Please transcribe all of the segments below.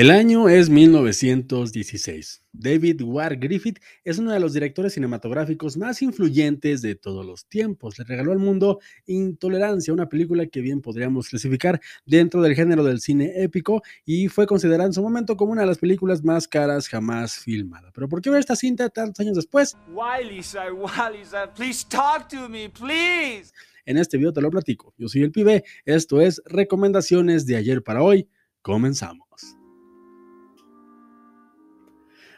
El año es 1916. David Ward Griffith es uno de los directores cinematográficos más influyentes de todos los tiempos. Le regaló al mundo Intolerancia, una película que bien podríamos clasificar dentro del género del cine épico y fue considerada en su momento como una de las películas más caras jamás filmada. Pero ¿por qué ver esta cinta tantos años después? Why, Lisa? Why, Lisa? Please talk to me, please. En este video te lo platico. Yo soy el pibe. Esto es Recomendaciones de ayer para hoy. Comenzamos.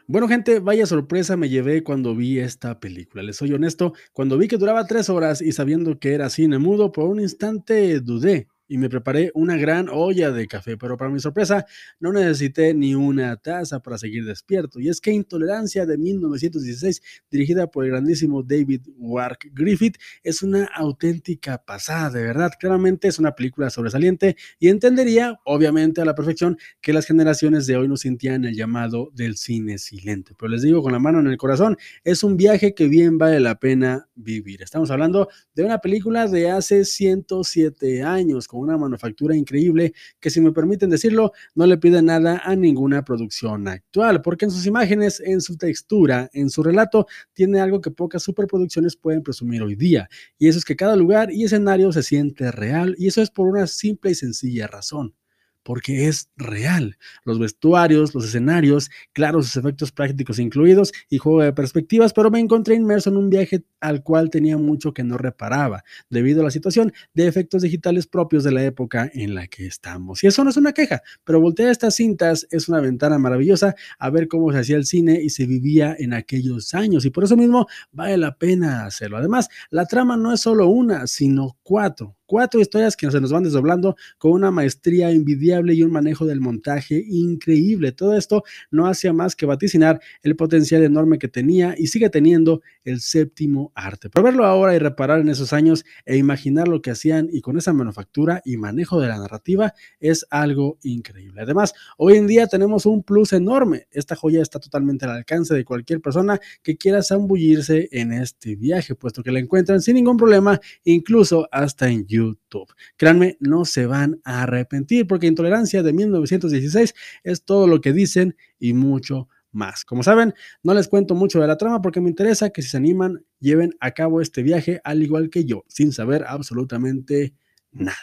Bueno, gente, vaya sorpresa me llevé cuando vi esta película. Les soy honesto, cuando vi que duraba tres horas y sabiendo que era cine mudo, por un instante dudé y me preparé una gran olla de café, pero para mi sorpresa no necesité ni una taza para seguir despierto. Y es que Intolerancia de 1916, dirigida por el grandísimo David Wark Griffith, es una auténtica pasada, de verdad. Claramente es una película sobresaliente y entendería, obviamente, a la perfección que las generaciones de hoy no sentían el llamado del cine silente. Pero les digo con la mano en el corazón, es un viaje que bien vale la pena vivir. Estamos hablando de una película de hace 107 años, con una manufactura increíble que, si me permiten decirlo, no le pide nada a ninguna producción actual, porque en sus imágenes, en su textura, en su relato, tiene algo que pocas superproducciones pueden presumir hoy día, y eso es que cada lugar y escenario se siente real, y eso es por una simple y sencilla razón porque es real. Los vestuarios, los escenarios, claro, sus efectos prácticos incluidos y juego de perspectivas, pero me encontré inmerso en un viaje al cual tenía mucho que no reparaba, debido a la situación de efectos digitales propios de la época en la que estamos. Y eso no es una queja, pero voltear estas cintas es una ventana maravillosa a ver cómo se hacía el cine y se vivía en aquellos años, y por eso mismo vale la pena hacerlo. Además, la trama no es solo una, sino cuatro Cuatro historias que se nos van desdoblando con una maestría envidiable y un manejo del montaje increíble. Todo esto no hacía más que vaticinar el potencial enorme que tenía y sigue teniendo el séptimo arte. Pero verlo ahora y reparar en esos años e imaginar lo que hacían y con esa manufactura y manejo de la narrativa es algo increíble. Además, hoy en día tenemos un plus enorme. Esta joya está totalmente al alcance de cualquier persona que quiera zambullirse en este viaje, puesto que la encuentran sin ningún problema, incluso hasta en YouTube. YouTube. Créanme, no se van a arrepentir porque Intolerancia de 1916 es todo lo que dicen y mucho más. Como saben, no les cuento mucho de la trama porque me interesa que si se animan, lleven a cabo este viaje al igual que yo, sin saber absolutamente nada.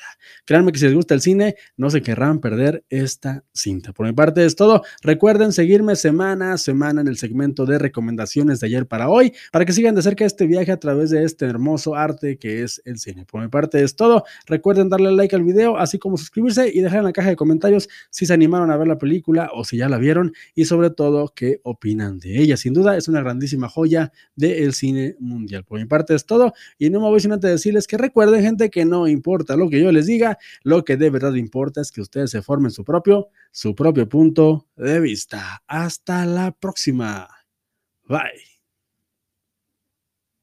Créanme que si les gusta el cine, no se querrán perder esta cinta. Por mi parte es todo. Recuerden seguirme semana a semana en el segmento de recomendaciones de ayer para hoy, para que sigan de cerca este viaje a través de este hermoso arte que es el cine. Por mi parte es todo. Recuerden darle like al video, así como suscribirse y dejar en la caja de comentarios si se animaron a ver la película o si ya la vieron y sobre todo qué opinan de ella. Sin duda es una grandísima joya del cine mundial. Por mi parte es todo y no me voy sin antes decirles que recuerden gente que no importa lo que yo les diga, lo que de verdad importa es que ustedes se formen su propio, su propio punto de vista. Hasta la próxima. Bye.